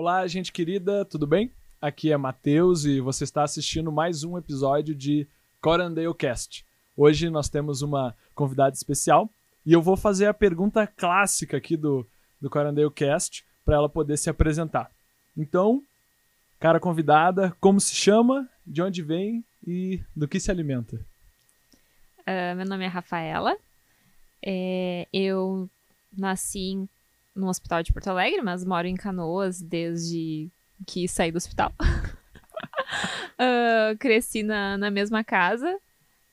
Olá, gente querida, tudo bem? Aqui é Matheus e você está assistindo mais um episódio de Corandale Cast. Hoje nós temos uma convidada especial e eu vou fazer a pergunta clássica aqui do, do Corandale Cast para ela poder se apresentar. Então, cara convidada, como se chama, de onde vem e do que se alimenta? Uh, meu nome é Rafaela. É, eu nasci em no hospital de Porto Alegre, mas moro em Canoas desde que saí do hospital. uh, cresci na, na mesma casa.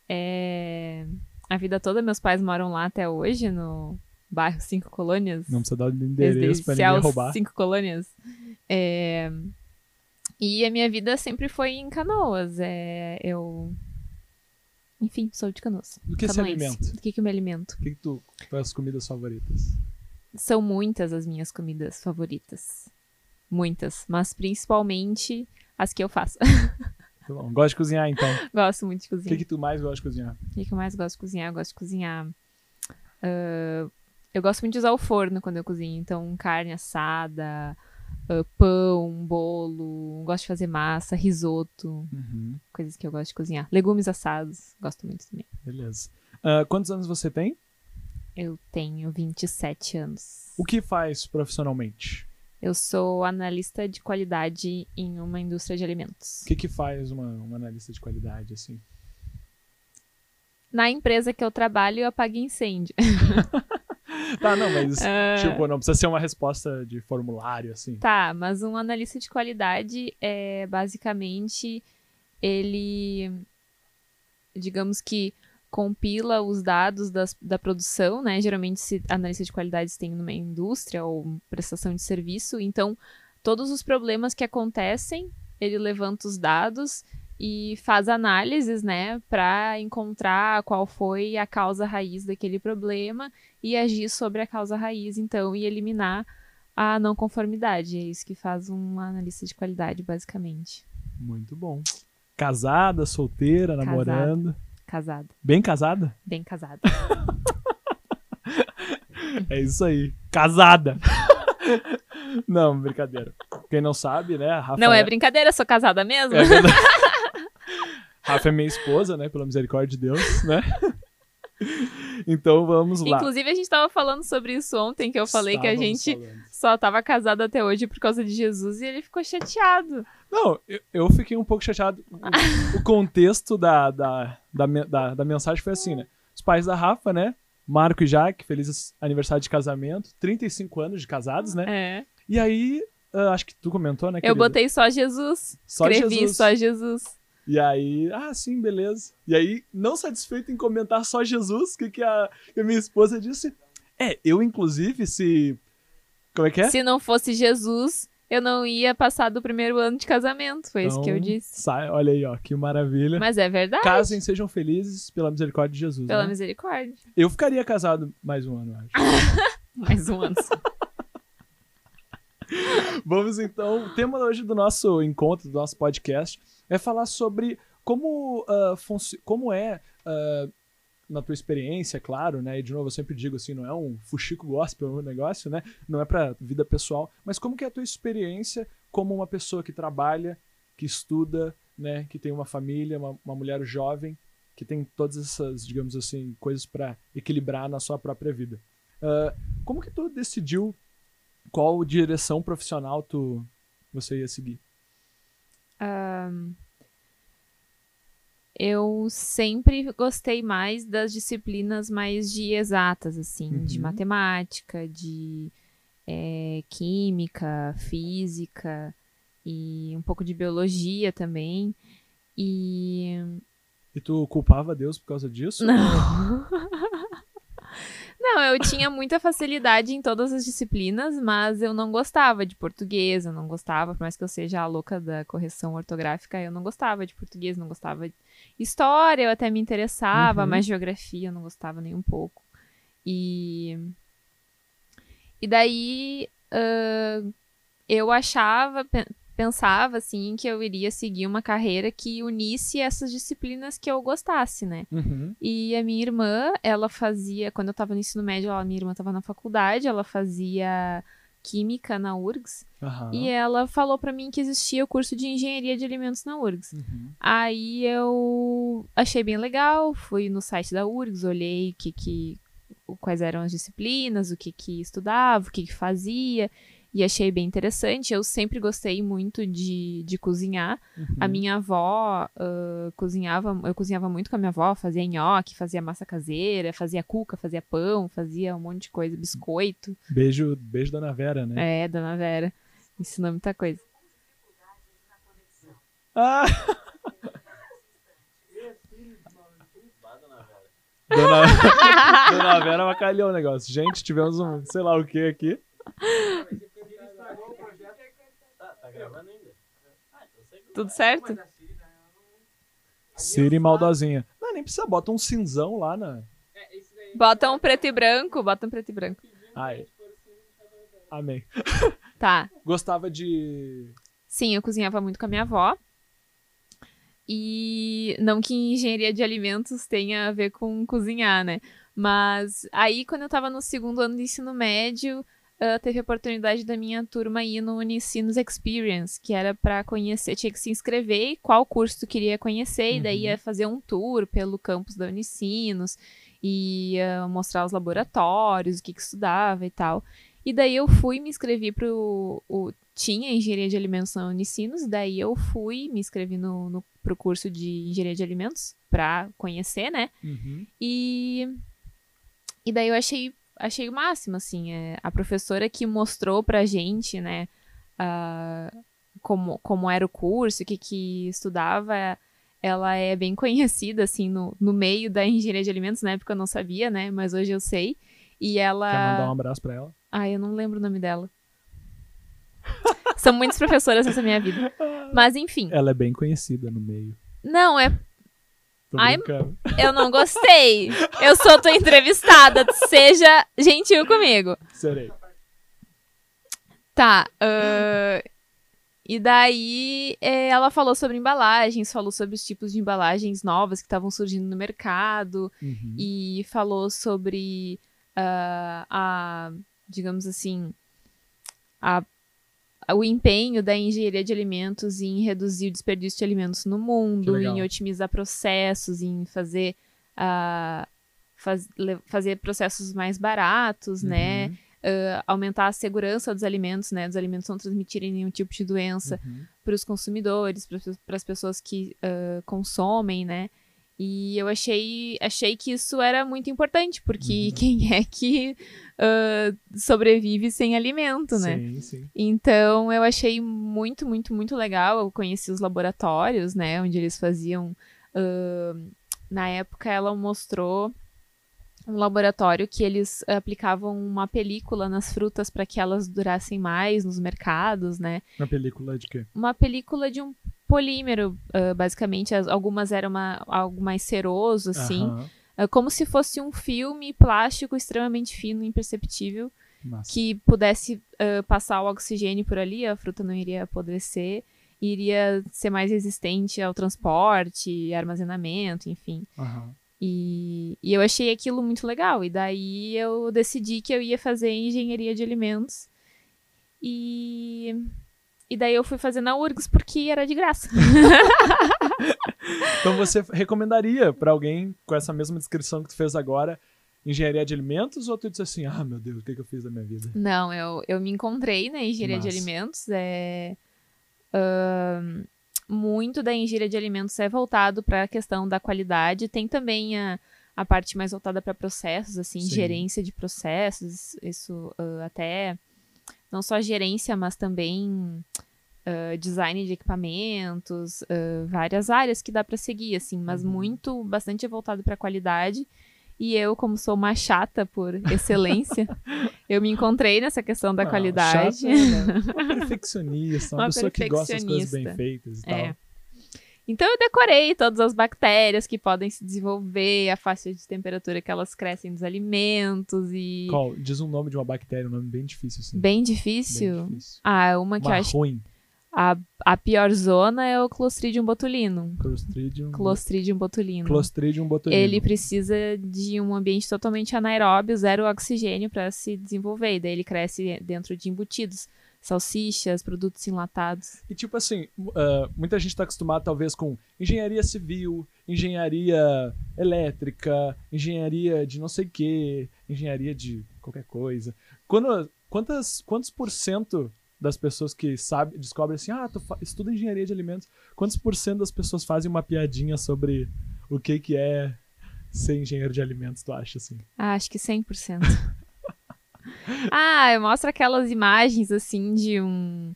É... A vida toda, meus pais moram lá até hoje, no bairro Cinco Colônias. Não precisa dar endereço pra ninguém roubar. Cinco Colônias. É... E a minha vida sempre foi em Canoas. É... Eu... Enfim, sou de Canoas. Do que Canoense. se alimenta? Do que, que eu me alimento? O que, que tu... Quais as comidas favoritas? São muitas as minhas comidas favoritas. Muitas. Mas principalmente as que eu faço. Bom, gosta de cozinhar, então? Gosto muito de cozinhar. O que, que tu mais gosta de cozinhar? O que, que eu mais gosto de cozinhar? Eu gosto de cozinhar. Uh, eu gosto muito de usar o forno quando eu cozinho. Então, carne assada, uh, pão, bolo. Gosto de fazer massa, risoto. Uhum. Coisas que eu gosto de cozinhar. Legumes assados. Gosto muito também. Beleza. Uh, quantos anos você tem? Eu tenho 27 anos. O que faz profissionalmente? Eu sou analista de qualidade em uma indústria de alimentos. O que, que faz uma, uma analista de qualidade, assim? Na empresa que eu trabalho, eu apago incêndio. tá, não, mas, uh... tipo, não precisa ser uma resposta de formulário, assim. Tá, mas um analista de qualidade é, basicamente, ele, digamos que compila os dados das, da produção, né? Geralmente, se analista de qualidades tem numa indústria ou prestação de serviço, então todos os problemas que acontecem, ele levanta os dados e faz análises, né, para encontrar qual foi a causa raiz daquele problema e agir sobre a causa raiz, então, e eliminar a não conformidade. É isso que faz um analista de qualidade, basicamente. Muito bom. Casada, solteira, namorando? Casada. Bem casada? Bem casada. é isso aí. Casada. não, brincadeira. Quem não sabe, né? Rafa não é, é brincadeira, sou casada mesmo. É Rafa é minha esposa, né? Pela misericórdia de Deus, né? Então vamos lá. Inclusive, a gente estava falando sobre isso ontem, que eu falei Estávamos que a gente falando. só estava casado até hoje por causa de Jesus e ele ficou chateado. Não, eu, eu fiquei um pouco chateado. O, o contexto da, da, da, da, da mensagem foi assim, né? Os pais da Rafa, né? Marco e Jaque, feliz aniversário de casamento. 35 anos de casados, né? É. E aí, uh, acho que tu comentou, né? Eu botei só Jesus. Só Escrevi Jesus. só Jesus. E aí, ah, sim, beleza. E aí, não satisfeito em comentar só Jesus, o que, que, a, que a minha esposa disse? É, eu, inclusive, se. Como é que é? Se não fosse Jesus, eu não ia passar do primeiro ano de casamento. Foi então, isso que eu então, disse. Sai, olha aí, ó, que maravilha. Mas é verdade. Casem, sejam felizes pela misericórdia de Jesus. Pela né? misericórdia. Eu ficaria casado mais um ano, acho. mais um ano. Vamos então. O tema hoje do nosso encontro, do nosso podcast, é falar sobre como, uh, como é, uh, na tua experiência, claro, né? E de novo, eu sempre digo assim, não é um fuxico gospel o negócio, né? Não é pra vida pessoal, mas como que é a tua experiência como uma pessoa que trabalha, que estuda, né? Que tem uma família, uma, uma mulher jovem, que tem todas essas, digamos assim, coisas para equilibrar na sua própria vida. Uh, como que tu decidiu qual direção profissional tu você ia seguir? Um, eu sempre gostei mais das disciplinas mais de exatas, assim, uhum. de matemática, de é, química, física e um pouco de biologia também. E. E tu culpava Deus por causa disso? Não. Não, eu tinha muita facilidade em todas as disciplinas, mas eu não gostava de português, eu não gostava, por mais que eu seja a louca da correção ortográfica, eu não gostava de português, não gostava de história, eu até me interessava, uhum. mas geografia eu não gostava nem um pouco. E. E daí. Uh, eu achava, pensava assim que eu iria seguir uma carreira que unisse essas disciplinas que eu gostasse, né? Uhum. E a minha irmã, ela fazia, quando eu tava no ensino médio, a minha irmã tava na faculdade, ela fazia Química na URGS. Aham. E ela falou pra mim que existia o curso de Engenharia de Alimentos na URGS. Uhum. Aí eu achei bem legal, fui no site da URGS, olhei que que, quais eram as disciplinas, o que que estudava, o que que fazia, e achei bem interessante. Eu sempre gostei muito de, de cozinhar. A Uhum. minha avó ah, cozinhava, eu cozinhava muito com a minha avó, fazia nhoque, fazia massa caseira, fazia cuca, fazia pão, fazia um monte de coisa, biscoito. Beijo, beijo, dona Vera, né? É, dona Vera. Ensinou muita coisa. Ah! Dona, Dona Vera avacalhou o negócio. Gente, tivemos um sei lá o que aqui. Tudo certo? Siri maldosinha. Não, nem precisa, bota um cinzão lá na. Bota um preto e branco, bota um preto e branco. Ai. Amém. Tá. Gostava de. Sim, eu cozinhava muito com a minha avó. E não que engenharia de alimentos tenha a ver com cozinhar, né? Mas aí, quando eu tava no segundo ano de ensino médio, ah, teve a oportunidade da minha turma ir no Unicinos Experience, que era pra conhecer, tinha que se inscrever e qual curso tu queria conhecer, e daí Uhum. ia fazer um tour pelo campus da Unicinos, e ia mostrar os laboratórios, o que que estudava e tal. E daí eu fui me inscrevi pro. O, tinha engenharia de alimentos na Unicinos, daí eu fui, me inscrevi no, no, pro curso de engenharia de alimentos pra conhecer, né? Uhum. E, e daí eu achei, achei o máximo, assim, é, a professora que mostrou pra gente, né, ah, como, como era o curso, o que que estudava, ela é bem conhecida, assim, no, no meio da engenharia de alimentos, na época eu não sabia, né, mas hoje eu sei, e ela... Quer mandar um abraço pra ela? Ai, eu não lembro o nome dela. São muitas professoras nessa minha vida. Mas enfim. Ela é bem conhecida no meio. Não, é. Ai. Eu não gostei. Eu sou tua entrevistada. Seja gentil comigo. Serei. Tá. ahn, e daí é, ela falou sobre embalagens, falou sobre os tipos de embalagens novas que estavam surgindo no mercado. Uhum. e falou sobre ah, a, digamos assim, a, o empenho da engenharia de alimentos em reduzir o desperdício de alimentos no mundo, em otimizar processos, em fazer, ah, faz- fazer processos mais baratos, né? Uhum. Ah, aumentar a segurança dos alimentos, né? Dos alimentos não transmitirem nenhum tipo de doença Uhum. para os consumidores, para as pessoas que ah, consomem, né? E eu achei, achei que isso era muito importante, porque Uhum. quem é que ah, sobrevive sem alimento, né? Sim, sim. Então eu achei muito, muito, muito legal. Eu conheci os laboratórios, né? Onde eles faziam. ah, na época ela mostrou um laboratório que eles aplicavam uma película nas frutas para que elas durassem mais nos mercados, né? Na película de quê? uma película de um polímero, ah, basicamente. As- algumas eram uma, algo mais ceroso, assim. Ah, como se fosse um filme plástico extremamente fino, imperceptível, Massa. que pudesse ah, passar o oxigênio por ali, a fruta não iria apodrecer, iria ser mais resistente ao transporte, armazenamento, enfim. E, e eu achei aquilo muito legal. E daí eu decidi que eu ia fazer engenharia de alimentos. E, e daí eu fui fazer na URGS porque era de graça. Então você recomendaria pra alguém com essa mesma descrição que tu fez agora engenharia de alimentos ou tu disse assim, ah, meu Deus, o que, que eu fiz da minha vida? Não, eu, eu me encontrei na engenharia de alimentos. É, ahn, muito da engenharia de alimentos é voltado para a questão da qualidade. Tem também a, a parte mais voltada para processos, assim, Sim. gerência de processos. Isso ah, até não só gerência, mas também ah, design de equipamentos, ah, várias áreas que dá para seguir, assim, mas Uhum. muito, bastante voltado para qualidade. E eu, como sou uma chata por excelência, eu me encontrei nessa questão da qualidade. chata, né? Uma perfeccionista, uma, Uma pessoa que gosta das coisas bem feitas e É. tal. Então eu decorei todas as bactérias que podem se desenvolver, a faixa de temperatura que elas crescem nos alimentos e Qual? Diz um nome de uma bactéria, um nome bem difícil assim. bem Bem difícil. difícil. Ah, uma que eu acho ruim. A, a pior zona é o Clostridium botulinum. Clostridium. Clostridium botulinum. Clostridium botulinum. Ele precisa de um ambiente totalmente anaeróbio, zero oxigênio para se desenvolver. E daí ele cresce dentro de embutidos, salsichas, produtos enlatados. E tipo assim, uh, muita gente está acostumada talvez com engenharia civil, engenharia elétrica, engenharia de não sei o que, engenharia de qualquer coisa. Quando, quantas, quantos por cento das pessoas que sabe, descobrem assim, ah, tu estuda engenharia de alimentos, quantos por cento das pessoas fazem uma piadinha sobre o que que é ser engenheiro de alimentos, tu acha assim? Ah, acho que 100%. ah, mostra aquelas imagens assim de um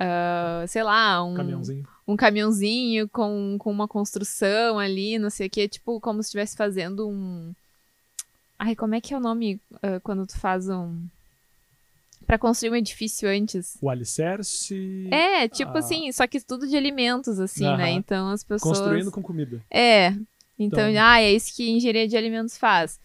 uh, sei lá, um caminhãozinho, um caminhãozinho com, com uma construção ali, não sei o que, tipo como se estivesse fazendo um Ai, como é que é o nome uh, quando tu faz um para construir um edifício antes. O alicerce. É, tipo a... assim, só que tudo de alimentos, assim, né? Então as pessoas. Construindo com comida. É. Então, então, ah, é isso que engenharia de alimentos faz.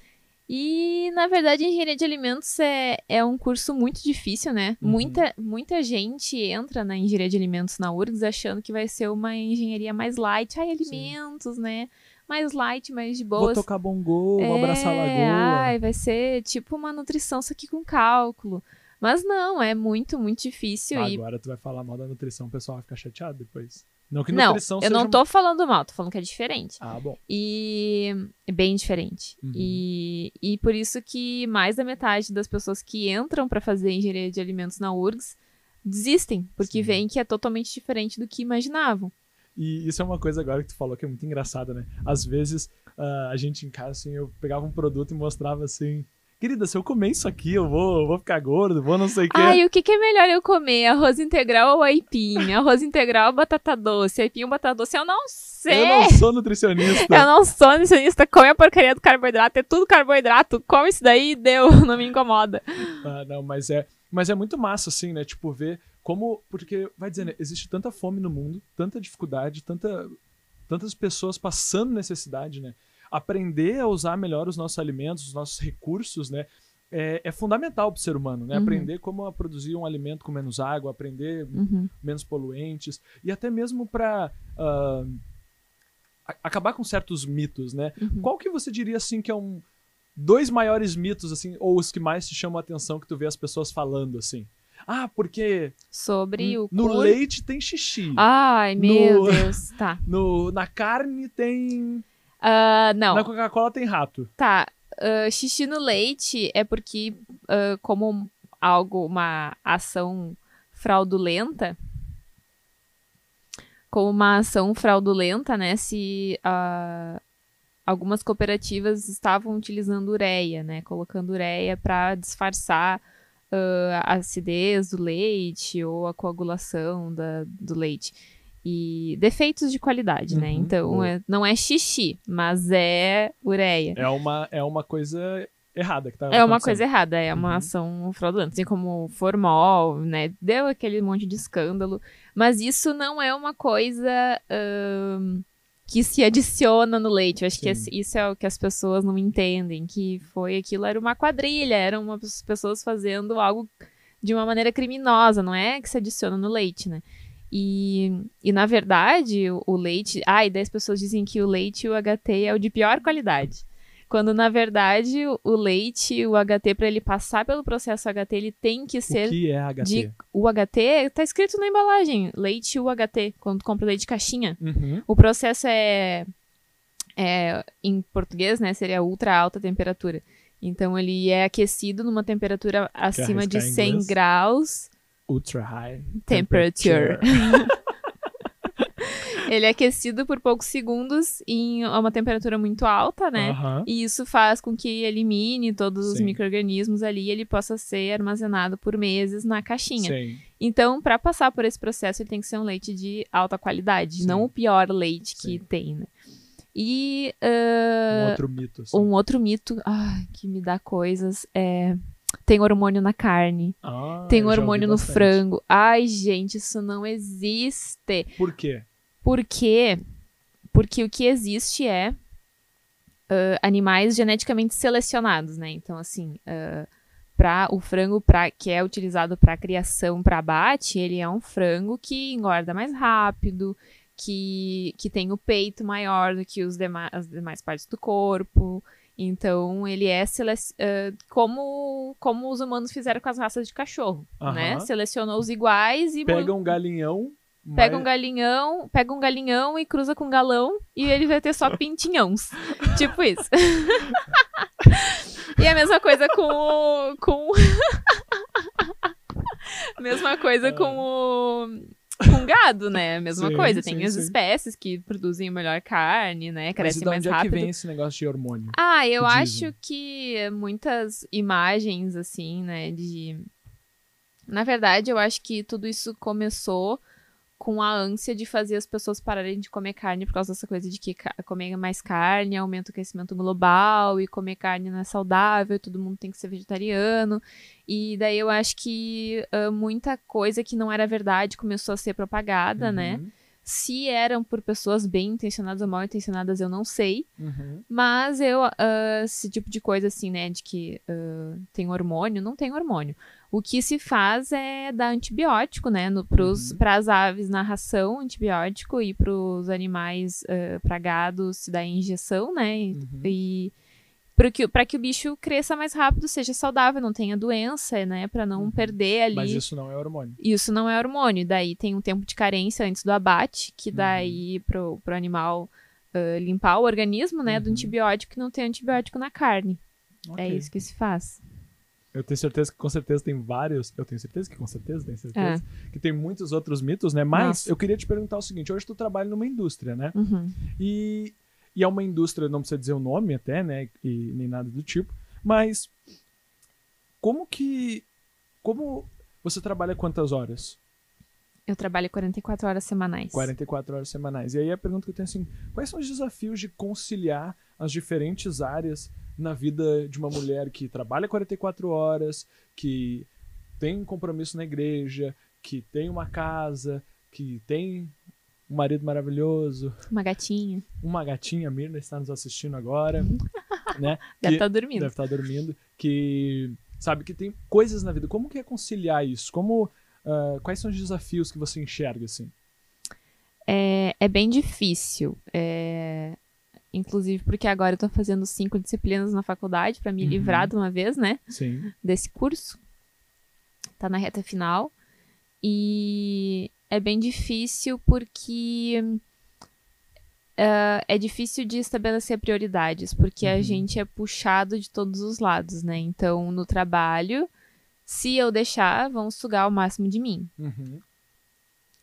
E, na verdade, engenharia de alimentos é, é um curso muito difícil, né? Uhum. Muita, muita gente entra na engenharia de alimentos na URGS achando que vai ser uma engenharia mais light. Ai, alimentos, Sim. né? Mais light, mais de boas. Vou tocar bongô, é, vou abraçar a lagoa. Ai, vai ser tipo uma nutrição, só que com cálculo. Mas não, é muito, muito difícil. Ah, e... Agora tu vai falar mal da nutrição, o pessoal vai ficar chateado depois. Não que não, nutrição eu não tô falando mal, tô falando que é diferente. Ah, bom. E é bem diferente. Uhum. E, e por isso que mais da metade das pessoas que entram para fazer engenharia de alimentos na URGS desistem, porque veem que é totalmente diferente do que imaginavam. E isso é uma coisa agora que tu falou que é muito engraçada, né? Às vezes uh, a gente em casa, assim, eu pegava um produto e mostrava assim, Querida, se eu comer isso aqui, eu vou, vou ficar gordo, vou não sei o quê. Ai, o que, que é melhor eu comer? Arroz integral ou aipim? Arroz integral ou batata doce? Aipim ou batata doce? Eu não sei. Eu não sou nutricionista. eu não sou nutricionista. Come a porcaria do carboidrato. É tudo carboidrato. Come isso daí e deu. Não me incomoda. Ah, não, mas é, mas é muito massa, assim, né? Tipo, ver como... Porque, vai dizer, né? Existe tanta fome no mundo, tanta dificuldade, tanta, tantas pessoas passando necessidade, né? Aprender a usar melhor os nossos alimentos, os nossos recursos, né? É, é fundamental para o ser humano, né? Uhum. Aprender como produzir um alimento com menos água, aprender uhum. menos poluentes e até mesmo para uh, ah, acabar com certos mitos, né? Uhum. Qual que você diria assim que é um dois maiores mitos assim ou os que mais te chamam a atenção que tu vê as pessoas falando assim? Ah, porque. Sobre o. No cor... leite tem xixi. Ai, meu no... Deus. Tá. No, na carne tem. Uh, não. Na Coca-Cola tem rato. Tá. Uh, xixi no leite é porque, uh, como algo, uma ação fraudulenta, como uma ação fraudulenta, né? Se uh, algumas cooperativas estavam utilizando ureia, né? Colocando ureia para disfarçar a acidez do leite ou a coagulação da, do leite e defeitos de qualidade, né? uhum, né? Então, é, não é xixi, mas é ureia. É uma, é uma coisa errada que tá É uma coisa errada, é uma uhum. ação fraudulenta. Assim como formol, né? Deu aquele monte de escândalo. Mas isso não é uma coisa um, que se adiciona no leite. Eu acho Sim. que isso é o que as pessoas não entendem. Que foi aquilo, era uma quadrilha, eram umas pessoas fazendo algo de uma maneira criminosa, não é que se adiciona no leite, né? E, e na verdade, o, o leite. Ah, e 10 pessoas dizem que o leite e o HT é o de pior qualidade. Quando na verdade o, leite, o HT, para ele passar pelo processo HT, ele tem que ser. O que é HT? De, o HT tá escrito na embalagem: leite UHT, quando tu compra leite caixinha. Uhum. O processo é, é. Em português, né? Seria ultra alta temperatura. Então ele é aquecido numa temperatura acima de 100 graus ultra high temperature. ele é aquecido por poucos segundos em uma temperatura muito alta, né? E isso faz com que elimine todos Sim. os micro-organismos ali e ele possa ser armazenado por meses na caixinha. Sim. Então, para passar por esse processo, ele tem que ser um leite de alta qualidade, Sim. não o pior leite que tem, né? E. Uh, um outro mito. Assim. Um outro mito ai, que me dá coisas é tem hormônio na carne. Ah, tem hormônio no frango. Ai, gente, isso não existe. Por quê? Por quê? Porque o que existe é uh, animais geneticamente selecionados, né? Então, assim, uh, Pra, o frango pra, que é utilizado para criação, para abate, ele é um frango que engorda mais rápido, que, que tem o peito maior do que os dema as demais partes do corpo. Então, ele é uh, como, como os humanos fizeram com as raças de cachorro, Aham. né? Selecionou os iguais e Pega um galinhão. pega mas- um galinhão, pega um galinhão e cruza com um galão e ele vai ter só pintinhões. tipo isso. e a mesma coisa com o. Com... mesma coisa com o. Com gado, né? A mesma. Sim, coisa. sim, Tem as sim. espécies que produzem melhor carne, né? Mas Crescem de mais onde é que rápido. vem esse negócio de hormônio? Ah, eu que acho que muitas imagens, assim, né, de... Na verdade, eu acho que tudo isso começou com a ânsia de fazer as pessoas pararem de comer carne por causa dessa coisa de que comer mais carne aumenta o aquecimento global e comer carne não é saudável, todo mundo tem que ser vegetariano. E daí eu acho que ah, muita coisa que não era verdade começou a ser propagada, né? Uhum, Se eram por pessoas bem intencionadas ou mal intencionadas, eu não sei. uhum. Mas eu, ah, esse tipo de coisa assim, né, de que ah, tem hormônio, não tem hormônio. O que se faz é dar antibiótico, né, pros, Uhum. pras aves na ração, antibiótico, e pros animais, uh, pra gado, se dá injeção, né, e, Uhum. e para que, que o bicho cresça mais rápido, seja saudável, não tenha doença, né, pra não Uhum. perder ali. Mas isso não é hormônio. Isso não é hormônio. Daí tem um tempo de carência antes do abate, que Uhum. daí pro, pro animal ah, limpar o organismo, né, do Uhum. antibiótico e não ter antibiótico na carne. É Ok. isso que se faz. Eu tenho certeza que com certeza tem vários. Eu tenho certeza que com certeza tenho certeza. É. Que tem muitos outros mitos, né? Mas Nossa. eu queria te perguntar o seguinte: hoje tu trabalha numa indústria, né? Uhum. E, e é uma indústria, não precisa dizer o nome até, né? E nem nada do tipo. Mas como que. Como você trabalha quantas horas? Eu trabalho 44 horas semanais. 44 horas semanais. E aí a pergunta que eu tenho é assim: quais são os desafios de conciliar as diferentes áreas na vida de uma mulher que trabalha 44 horas, que tem um compromisso na igreja, que tem uma casa, que tem um marido maravilhoso, Uma gatinha. uma gatinha, a Mirna está nos assistindo agora, né? Deve estar dormindo. deve estar dormindo, que sabe que tem coisas na vida. Como que é conciliar isso? Como ah, quais são os desafios que você enxerga assim? É, é bem difícil. É, Inclusive porque agora eu tô fazendo cinco disciplinas na faculdade pra me Uhum. livrar de uma vez, né? Sim. desse curso. Tá na reta final. E é bem difícil porque ah, é difícil de estabelecer prioridades, porque a Uhum. gente é puxado de todos os lados, né? Então, no trabalho, se eu deixar, vão sugar o máximo de mim. Uhum.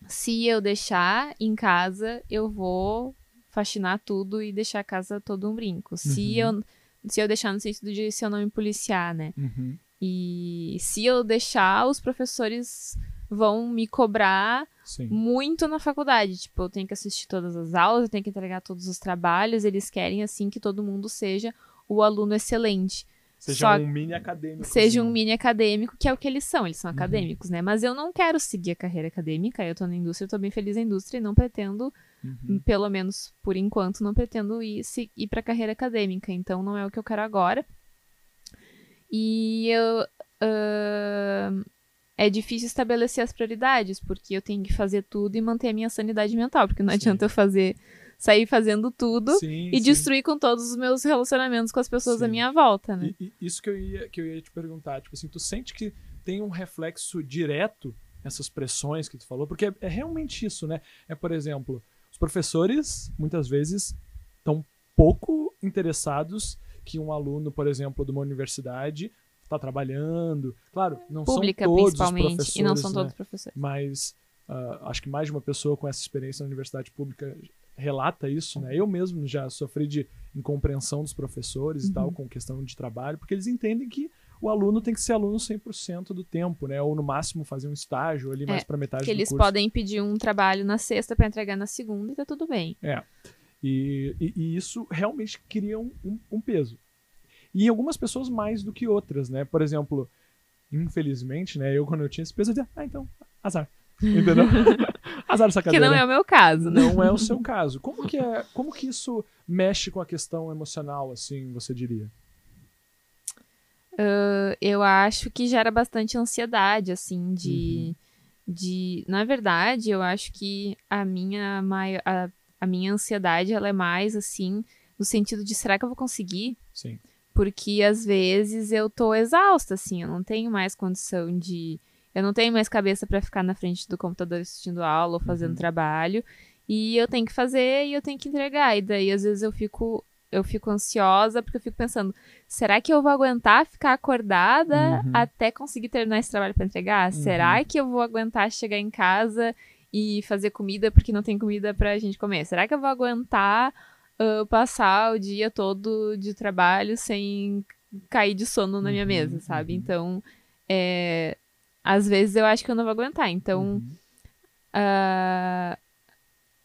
Se eu deixar em casa, eu vou faxinar tudo e deixar a casa todo um brinco. Se Uhum. eu se eu deixar no sentido de se eu não me policiar, né? Uhum. E se eu deixar, os professores vão me cobrar Sim. muito na faculdade. Tipo, eu tenho que assistir todas as aulas, eu tenho que entregar todos os trabalhos. Eles querem, assim, que todo mundo seja o aluno excelente. Seja Só- um mini acadêmico. Seja um assim. mini acadêmico, que é o que eles são. Eles são Uhum. acadêmicos, né? Mas eu não quero seguir a carreira acadêmica. Eu tô na indústria, eu tô bem feliz na indústria e não pretendo, Uhum. pelo menos por enquanto, não pretendo ir, se- ir pra carreira acadêmica. Então, não é o que eu quero agora. E eu. ahn, é difícil estabelecer as prioridades, porque eu tenho que fazer tudo e manter a minha sanidade mental, porque não Sim. adianta eu fazer sair fazendo tudo Sim, e sim. destruir com todos os meus relacionamentos com as pessoas à Sim. minha volta, né? E, e isso que eu, ia, que eu ia te perguntar, tipo assim, tu sente que tem um reflexo direto essas pressões que tu falou? Porque é, é realmente isso, né? É, por exemplo, os professores, muitas vezes, estão pouco interessados que um aluno, por exemplo, de uma universidade está trabalhando. Claro, não Pública, são todos os principalmente, professores, e não são né? todos professores. mas ah, acho que mais de uma pessoa com essa experiência na universidade pública relata isso, né? Eu mesmo já sofri de incompreensão dos professores e tal Uhum. com questão de trabalho, porque eles entendem que o aluno tem que ser aluno 100% do tempo, né? Ou no máximo fazer um estágio ali mais para metade É, Que do eles curso. podem pedir um trabalho na sexta pra entregar na segunda e tá tudo bem. E, e- e isso realmente cria um, um- um peso. E algumas pessoas mais do que outras, né? Por exemplo, infelizmente, né? Eu quando eu tinha esse peso, eu dizia, ah, então, azar. Entendeu? azar essa Que cadeira. não é o meu caso, né? Não é o seu caso. Como que, é, como que isso mexe com a questão emocional, assim, você diria? Uh, eu acho que gera bastante ansiedade, assim, de. Uhum. de na verdade, eu acho que a minha, a, a minha ansiedade ela é mais assim, no sentido de será que eu vou conseguir? Sim. Porque às vezes eu tô exausta, assim, eu não tenho mais condição de. Eu não tenho mais cabeça para ficar na frente do computador assistindo aula ou fazendo uhum. trabalho. E eu tenho que fazer e eu tenho que entregar. E daí, às vezes, eu fico eu fico ansiosa porque eu fico pensando, será que eu vou aguentar ficar acordada uhum. até conseguir terminar esse trabalho para entregar? Uhum. Será que eu vou aguentar chegar em casa e fazer comida porque não tem comida pra gente comer? Será que eu vou aguentar uh, passar o dia todo de trabalho sem cair de sono na minha uhum. mesa, sabe? Uhum. Então, é, às vezes eu acho que eu não vou aguentar. Então, uh,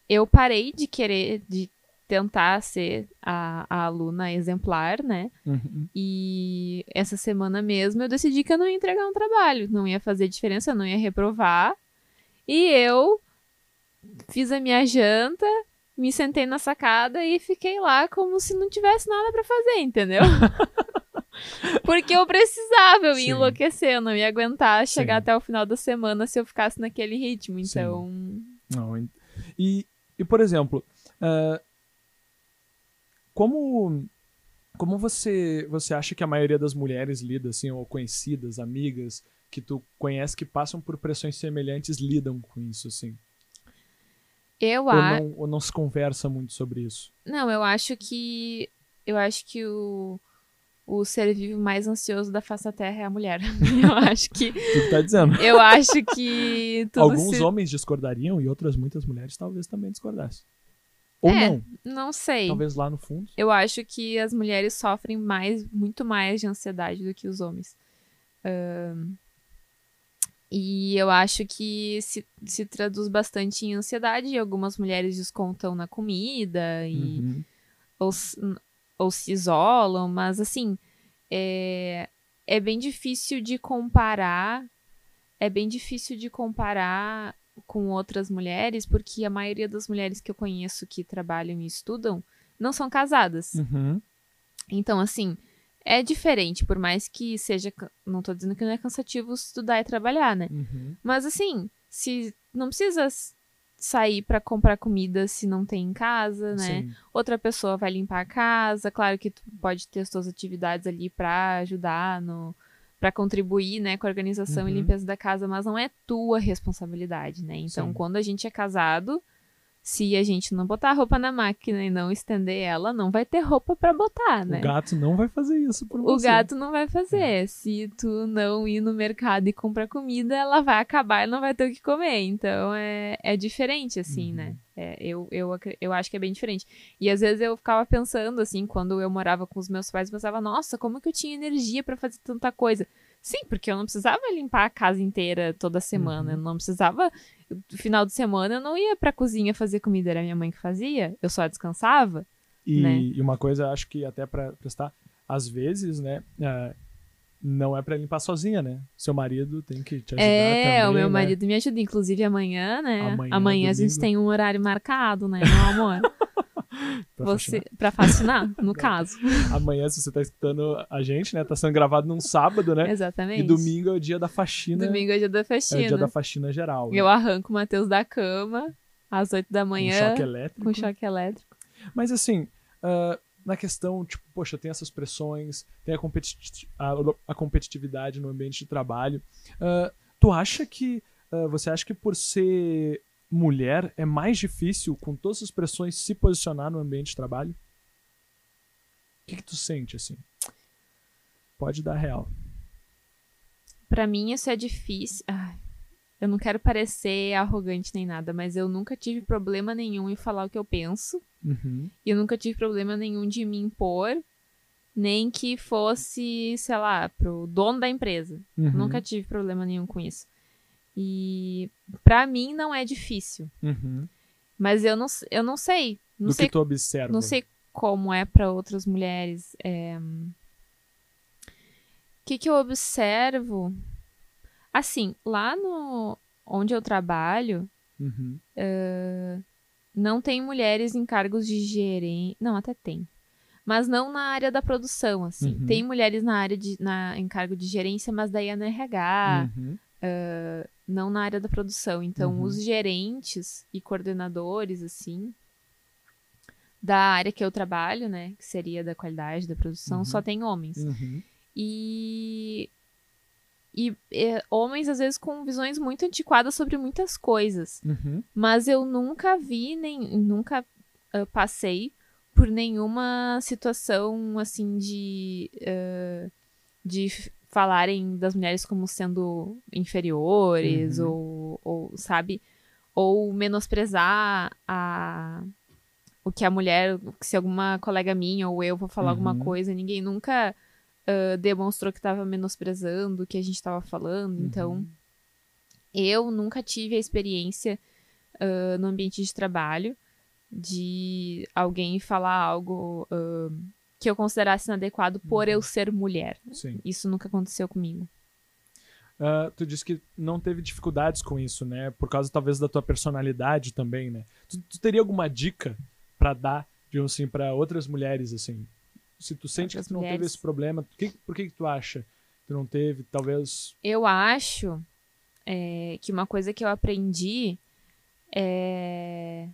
eu parei de querer, de tentar ser a, a aluna exemplar, né? Uhum. E essa semana mesmo eu decidi que eu não ia entregar um trabalho, não ia fazer diferença, eu não ia reprovar. E eu fiz a minha janta, me sentei na sacada e fiquei lá como se não tivesse nada para fazer, entendeu? Porque eu precisava, eu ia enlouquecer, eu não ia aguentar chegar Sim. até o final da semana se eu ficasse naquele ritmo. Então. Não, e, e, por exemplo, uh, como como você você acha que a maioria das mulheres lida assim ou conhecidas, amigas que tu conhece que passam por pressões semelhantes lidam com isso assim? Eu acho. Ou, ou não se conversa muito sobre isso? Não, eu acho que eu acho que o o ser vivo mais ansioso da face da Terra é a mulher. Eu acho que. tu tá dizendo. Eu acho que. Alguns se... homens discordariam e outras muitas mulheres talvez também discordassem. Ou é, não. Não sei. Talvez lá no fundo. Eu acho que as mulheres sofrem mais, muito mais de ansiedade do que os homens. Um, e eu acho que se, se traduz bastante em ansiedade. E algumas mulheres descontam na comida e uhum. ou, ou se isolam, mas assim é, é bem difícil de comparar. É bem difícil de comparar com outras mulheres, porque a maioria das mulheres que eu conheço que trabalham e estudam não são casadas. Uhum. Então, assim, é diferente, por mais que seja. Não tô dizendo que não é cansativo estudar e trabalhar, né? Uhum. Mas, assim, se não precisa sair para comprar comida se não tem em casa, né? Sim. Outra pessoa vai limpar a casa. Claro que tu pode ter as tuas atividades ali para ajudar no para contribuir, né, com a organização uhum. e limpeza da casa, mas não é tua responsabilidade, né? Então, Sim. quando a gente é casado, se a gente não botar a roupa na máquina e não estender ela, não vai ter roupa para botar, né? O gato não vai fazer isso por você. O gato não vai fazer. É. Se tu não ir no mercado e comprar comida, ela vai acabar e não vai ter o que comer. Então é, é diferente, assim, né? uhum. né? É, eu, eu, eu acho que é bem diferente. E às vezes eu ficava pensando, assim, quando eu morava com os meus pais, eu pensava, nossa, como que eu tinha energia para fazer tanta coisa? Sim, porque eu não precisava limpar a casa inteira toda semana. Uhum. Eu não precisava. No final de semana eu não ia pra cozinha fazer comida, era minha mãe que fazia. Eu só descansava. E, né? e uma coisa, acho que até para prestar, às vezes, né? Uh, não é para limpar sozinha, né? Seu marido tem que te ajudar é, também, o meu né? marido me ajuda, inclusive amanhã, né? Amanhã, amanhã a gente tem um horário marcado, né, meu amor? pra você para fascinar, no caso. Amanhã, se você tá escutando a gente, né? Tá sendo gravado num sábado, né? Exatamente. E domingo é o dia da faxina. Domingo é o dia da faxina. É o dia da faxina geral. Né? Eu arranco o Matheus da cama às 8 da manhã. Com choque elétrico. Com choque elétrico. Mas assim, uh, na questão, tipo, poxa, tem essas pressões, tem a, competi a, a competitividade no ambiente de trabalho. Uh, tu acha que. Uh, você acha que por ser mulher é mais difícil, com todas as pressões, se posicionar no ambiente de trabalho? O que, que tu sente, assim? Pode dar real. Para mim, isso é difícil. Ai, eu não quero parecer arrogante nem nada, mas eu nunca tive problema nenhum em falar o que eu penso. Uhum. E eu nunca tive problema nenhum de me impor, nem que fosse, sei lá, pro dono da empresa. Uhum. Nunca tive problema nenhum com isso. E para mim não é difícil. Uhum. Mas eu não, eu não sei. Não Do sei, que tu observa. Não sei como é para outras mulheres. É... O que, que eu observo? Assim, lá no onde eu trabalho, uhum. uh, não tem mulheres em cargos de gerente. Não, até tem. mas não na área da produção, assim. Uhum. Tem mulheres na área de na, em cargo de gerência, mas daí é no RH, Uhum. Não na área da produção. Então, Uhum. os gerentes e coordenadores, assim, da área que eu trabalho, né, que seria da qualidade da produção, Uhum. só tem homens. Uhum. E, e é, homens, às vezes, com visões muito antiquadas sobre muitas coisas. Uhum. Mas eu nunca vi, nem nunca ah, passei por nenhuma situação assim de. ah, de falarem das mulheres como sendo inferiores, Uhum. ou, ou, sabe? Ou menosprezar a. O que a mulher, se alguma colega minha ou eu vou falar alguma Uhum. coisa, ninguém nunca ah, demonstrou que estava menosprezando o que a gente estava falando. Então, Uhum. eu nunca tive a experiência ah, no ambiente de trabalho de alguém falar algo ah, que eu considerasse inadequado por Uhum. eu ser mulher. Sim. Isso nunca aconteceu comigo. Ah, tu disse que não teve dificuldades com isso, né? Por causa talvez da tua personalidade também, né? Tu, tu teria alguma dica pra dar, digamos assim, pra outras mulheres, assim? Se tu sente Outras que tu não teve mulheres? esse problema, por que, por que, que tu acha que tu não teve? Talvez. Eu acho é, que uma coisa que eu aprendi é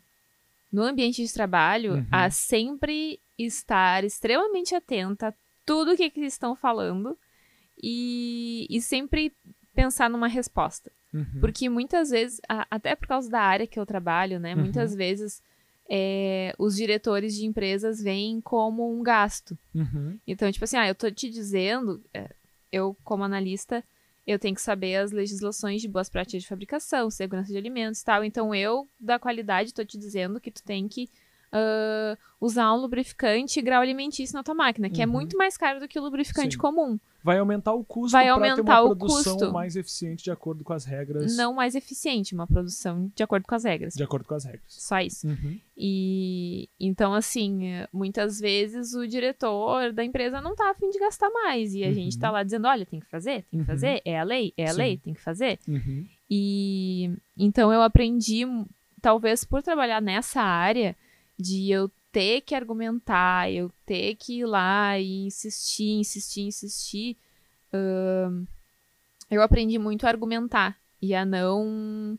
no ambiente de trabalho Uhum. a sempre estar extremamente atenta a tudo que, que eles estão falando e, e sempre pensar numa resposta. Uhum. Porque muitas vezes, a- até por causa da área que eu trabalho, né? Uhum. Muitas vezes é, os diretores de empresas veem como um gasto. Uhum. Então, tipo assim, ah, eu tô te dizendo, é, eu como analista, eu tenho que saber as legislações de boas práticas de fabricação, segurança de alimentos e tal. Então, eu, da qualidade, tô te dizendo que tu tem que ah, usar um lubrificante grau alimentício na tua máquina, que é Uhum. muito mais caro do que o lubrificante Sim. comum. Vai aumentar o custo Vai aumentar uma o produção custo. mais eficiente de acordo com as regras. Não mais eficiente, uma produção de acordo com as regras. De acordo com as regras. Só isso. Uhum. E então, assim, muitas vezes o diretor da empresa não tá afim de gastar mais. E a Uhum. gente tá lá dizendo: olha, tem que fazer, tem que Uhum. fazer, é a lei, é a Sim. lei, tem que fazer. Uhum. E então eu aprendi, talvez por trabalhar nessa área, de eu ter que argumentar, eu ter que ir lá e insistir, insistir, insistir. ahn, eu aprendi muito a argumentar e a não,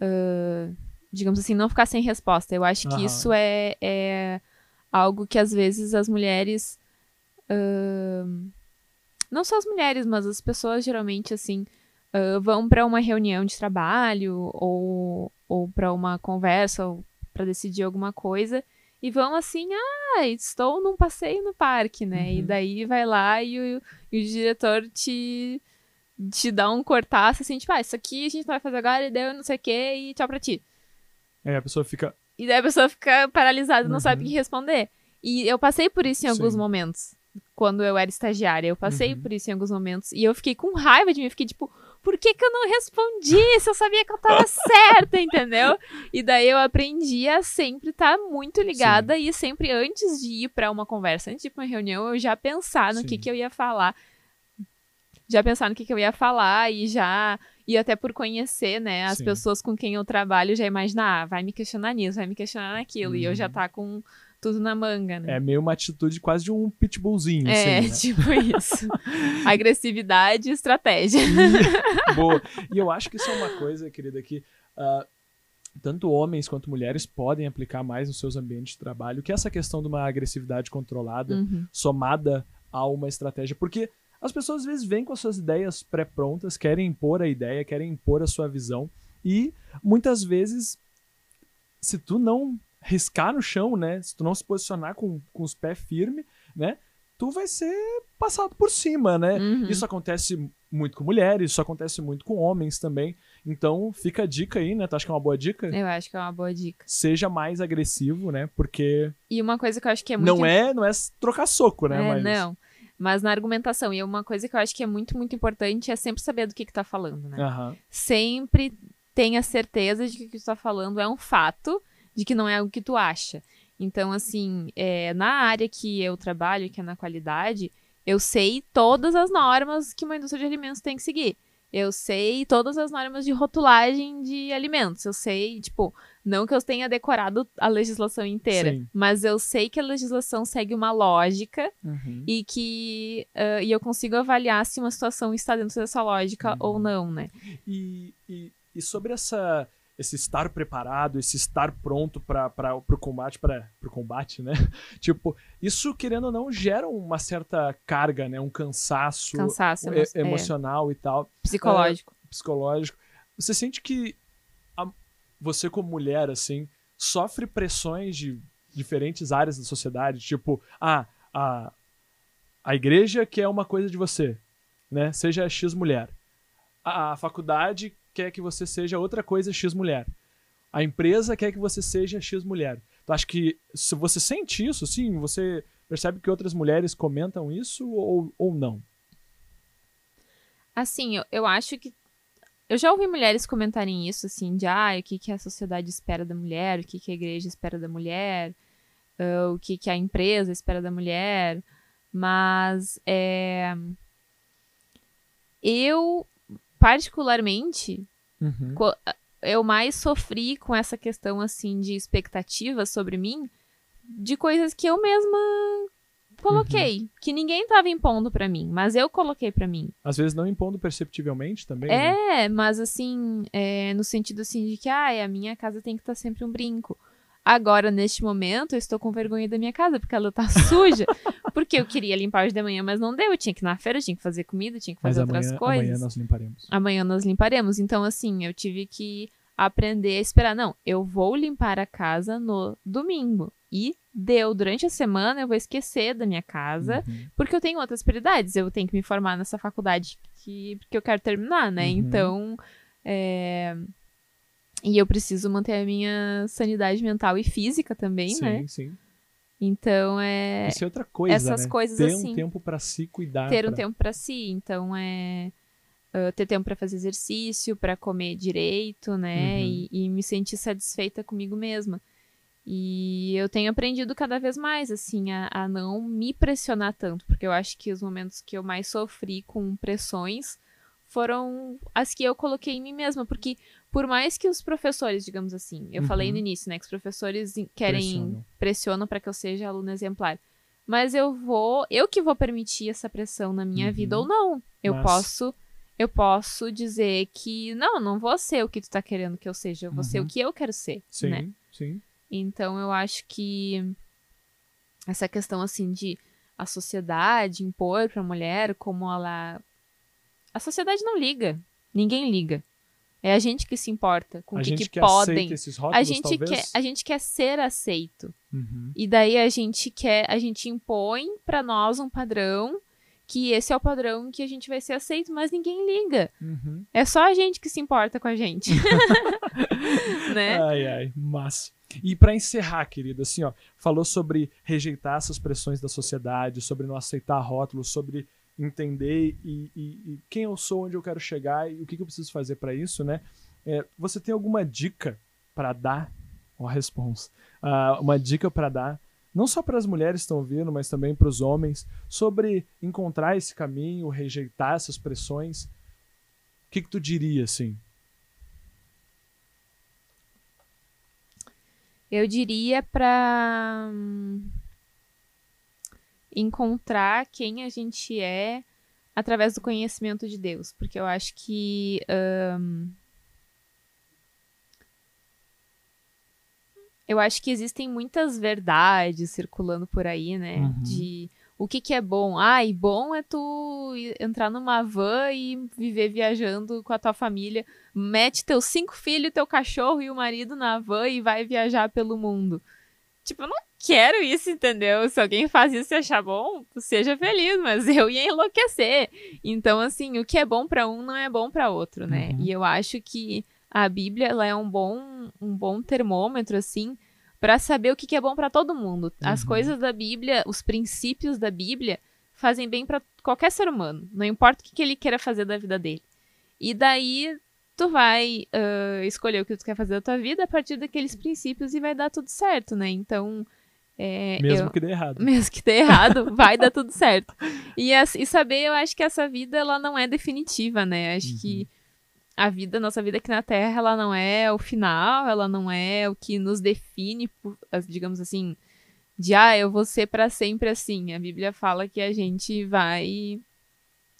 ah, digamos assim, não ficar sem resposta. Eu acho que Aham. isso é, é algo que às vezes as mulheres. ahn, não só as mulheres, mas as pessoas geralmente, assim, ah, vão para uma reunião de trabalho ou, ou para uma conversa ou para decidir alguma coisa e vão assim, ah, estou num passeio no parque, né? E Uhum. daí vai lá e o, e o diretor te, te dá um cortaço assim, tipo, ah, isso aqui a gente vai fazer agora e deu não sei o que e tchau pra ti. É, a pessoa fica. E daí a pessoa fica paralisada, não sabe o Uhum. que responder. E eu passei por isso em alguns Sim. momentos. Quando eu era estagiária, eu passei Uhum. por isso em alguns momentos. E eu fiquei com raiva de mim. Eu fiquei tipo, por que, que eu não respondi? Se eu sabia que eu tava certa, entendeu? E daí eu aprendi a sempre estar muito ligada e sempre antes de ir pra uma conversa, antes de ir pra uma reunião, eu já pensar no que, Sim. que eu ia falar. Já pensar no que, que eu ia falar e já. E até por conhecer, né, as Sim. pessoas com quem eu trabalho, já imaginar, ah, vai me questionar nisso, vai me questionar naquilo. E eu já Uhum. tá com tudo na manga, né? É meio uma atitude quase de um pitbullzinho, É, assim, né? tipo isso. Agressividade e estratégia. Boa. E eu acho que isso é uma coisa, querida, que ah, tanto homens quanto mulheres podem aplicar mais nos seus ambientes de trabalho, que é essa questão de uma agressividade controlada, Uhum. somada a uma estratégia. Porque as pessoas às vezes vêm com as suas ideias pré-prontas, querem impor a ideia, querem impor a sua visão, e muitas vezes, se tu não riscar no chão, né? Se tu não se posicionar com, com os pés firmes, né? Tu vai ser passado por cima, né? Uhum. Isso acontece muito com mulheres, isso acontece muito com homens também. Então, fica a dica aí, né? Tu acha que é uma boa dica? Eu acho que é uma boa dica. Seja mais agressivo, né? Porque E uma coisa que eu acho que é muito não é, não é trocar soco, né? É, Mas não. Mas na argumentação. E uma coisa que eu acho que é muito, muito importante é sempre saber do que, que tá falando, né? Aham. Sempre tenha certeza de que o que tu tá falando é um fato, de que não é algo que tu acha. Então, assim, é, na área que eu trabalho, que é na qualidade, eu sei todas as normas que uma indústria de alimentos tem que seguir. Eu sei todas as normas de rotulagem de alimentos. Eu sei, tipo, Não que eu tenha decorado a legislação inteira, Sim. mas eu sei que a legislação segue uma lógica Uhum. e que ah, e eu consigo avaliar se uma situação está dentro dessa lógica Uhum. ou não, né? E, e, e sobre essa, esse estar preparado, esse estar pronto para o combate, para o combate, né? tipo, isso querendo ou não gera uma certa carga, né? Um cansaço, Cansaço emo- é, emocional e tal, psicológico. psicológico. Você sente que a- você como mulher assim sofre pressões de diferentes áreas da sociedade, tipo, ah, a a igreja quer uma coisa de você, né? Seja X mulher. A, a faculdade quer que você seja outra coisa X mulher. A empresa quer que você seja X mulher. Então, acho que se você sente isso, sim, você percebe que outras mulheres comentam isso ou, ou não? Assim, eu, eu acho que. Eu já ouvi mulheres comentarem isso, assim, de ah, o que, que a sociedade espera da mulher, o que, que a igreja espera da mulher, ah, o que, que a empresa espera da mulher. Mas é, eu, particularmente, Uhum. eu mais sofri com essa questão assim de expectativas sobre mim de coisas que eu mesma coloquei, que ninguém estava impondo pra mim, mas eu coloquei pra mim. Às vezes não impondo perceptivelmente também, né? É, mas assim, é, no sentido assim de que ah, a minha casa tem que estar sempre um brinco. Agora, neste momento, eu estou com vergonha da minha casa, porque ela tá suja. porque eu queria limpar hoje de manhã, mas não deu. Eu tinha que ir na feira, tinha que fazer comida, tinha que Mas fazer outras amanhã, coisas. amanhã nós limparemos. Amanhã nós limparemos. Então, assim, eu tive que aprender a esperar. Não, eu vou limpar a casa no domingo. E deu. Durante a semana eu vou esquecer da minha casa, Uhum. porque eu tenho outras prioridades. Eu tenho que me formar nessa faculdade que, que eu quero terminar, né? Uhum. Então. é, E eu preciso manter a minha sanidade mental e física também, sim, né? sim. Então é Isso é outra coisa, essas né? coisas Ter assim. um tempo pra se cuidar. ter um pra- tempo pra si. Então é ah, ter tempo pra fazer exercício, pra comer direito, né? Uhum. E, e me sentir satisfeita comigo mesma. E eu tenho aprendido cada vez mais, assim, a, a não me pressionar tanto, porque eu acho que os momentos que eu mais sofri com pressões foram as que eu coloquei em mim mesma, porque por mais que os professores, digamos assim, eu Uhum. falei no início, né, que os professores querem Pressionam. para que eu seja aluna exemplar. Mas eu vou, eu que vou permitir essa pressão na minha Uhum. vida ou não. Eu posso eu posso dizer que não, não vou ser o que tu tá querendo que eu seja, eu vou ser Uhum. o que eu quero ser, Sim, né? sim. Então eu acho que essa questão assim de a sociedade impor pra mulher como ela a sociedade não liga, ninguém liga. É a gente que se importa com o que, que que podem. rótulos, A gente talvez. quer, a gente quer ser aceito. Uhum. E daí a gente quer, a gente impõe pra nós um padrão que esse é o padrão que a gente vai ser aceito, mas ninguém liga. Uhum. É só a gente que se importa com a gente. né? Ai, ai, massa. E pra encerrar, querida, assim, ó, falou sobre rejeitar essas pressões da sociedade, sobre não aceitar rótulos, sobre entender e, e- e quem eu sou, onde eu quero chegar e o que, que eu preciso fazer pra isso, né? É, você tem alguma dica pra dar? Ó, a responsa. Ah, uma dica pra dar, não só para as mulheres que estão ouvindo, mas também para os homens, sobre encontrar esse caminho, rejeitar essas pressões. O que, que tu diria, assim? Eu diria pra hum, encontrar quem a gente é através do conhecimento de Deus, porque eu acho que hum, eu acho que existem muitas verdades circulando por aí, né? Uhum. De o que, que é bom. Ah, e bom é tu entrar numa van e viver viajando com a tua família. Mete teus cinco filhos, teu cachorro e o marido na van e vai viajar pelo mundo. Tipo, eu não quero isso, entendeu? Se alguém faz isso e achar bom, seja feliz, mas eu ia enlouquecer. Então, assim, o que é bom pra um não é bom pra outro, né? Uhum. E eu acho que a Bíblia ela é um bom, um bom termômetro, assim, pra saber o que, que é bom pra todo mundo. As Uhum. coisas da Bíblia, os princípios da Bíblia, fazem bem pra qualquer ser humano. Não importa o que, que ele queira fazer da vida dele. E daí tu vai ah, escolher o que tu quer fazer da tua vida a partir daqueles princípios e vai dar tudo certo, né? Então, é, Mesmo eu- que dê errado. mesmo que dê errado, vai dar tudo certo. E, e saber, eu acho que essa vida ela não é definitiva, né? Acho Uhum. que a vida, nossa vida aqui na Terra, ela não é o final, ela não é o que nos define, digamos assim, de ah, eu vou ser para sempre assim. A Bíblia fala que a gente vai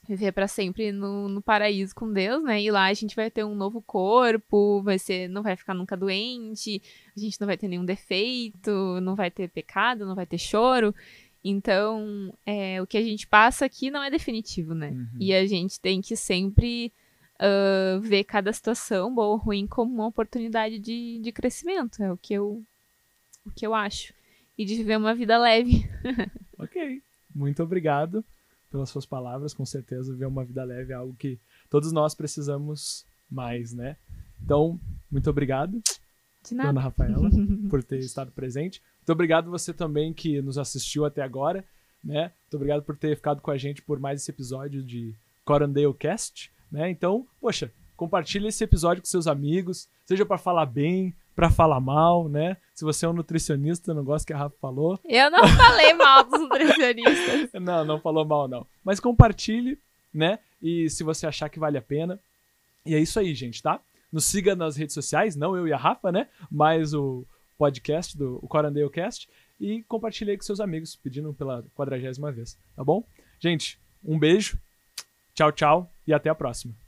viver para sempre no, no, paraíso com Deus, né? E lá a gente vai ter um novo corpo, vai ser, não vai ficar nunca doente, a gente não vai ter nenhum defeito, não vai ter pecado, não vai ter choro. Então, é, o que a gente passa aqui não é definitivo, né? Uhum. E a gente tem que sempre uh, ver cada situação, boa ou ruim, como uma oportunidade de, de crescimento. É o que eu, o que eu acho. E de viver uma vida leve. ok. Muito obrigado pelas suas palavras. Com certeza, viver uma vida leve é algo que todos nós precisamos mais, né? Então, muito obrigado. De nada. Dona Rafaela, por ter estado presente. Muito obrigado você também que nos assistiu até agora, né? Muito obrigado por ter ficado com a gente por mais esse episódio de Corandale Cast, né? Então, poxa, compartilhe esse episódio com seus amigos, seja para falar bem, para falar mal, né? Se você é um nutricionista, não gosta que a Rafa falou. Eu não falei mal dos nutricionistas. não, não falou mal não. Mas compartilhe, né? E se você achar que vale a pena. E é isso aí, gente, tá? Nos siga nas redes sociais, não eu e a Rafa, né? Mas o podcast do o Corandale Cast. E compartilhe aí com seus amigos, pedindo pela quadragésima vez, tá bom? Gente, um beijo, tchau, tchau e até a próxima.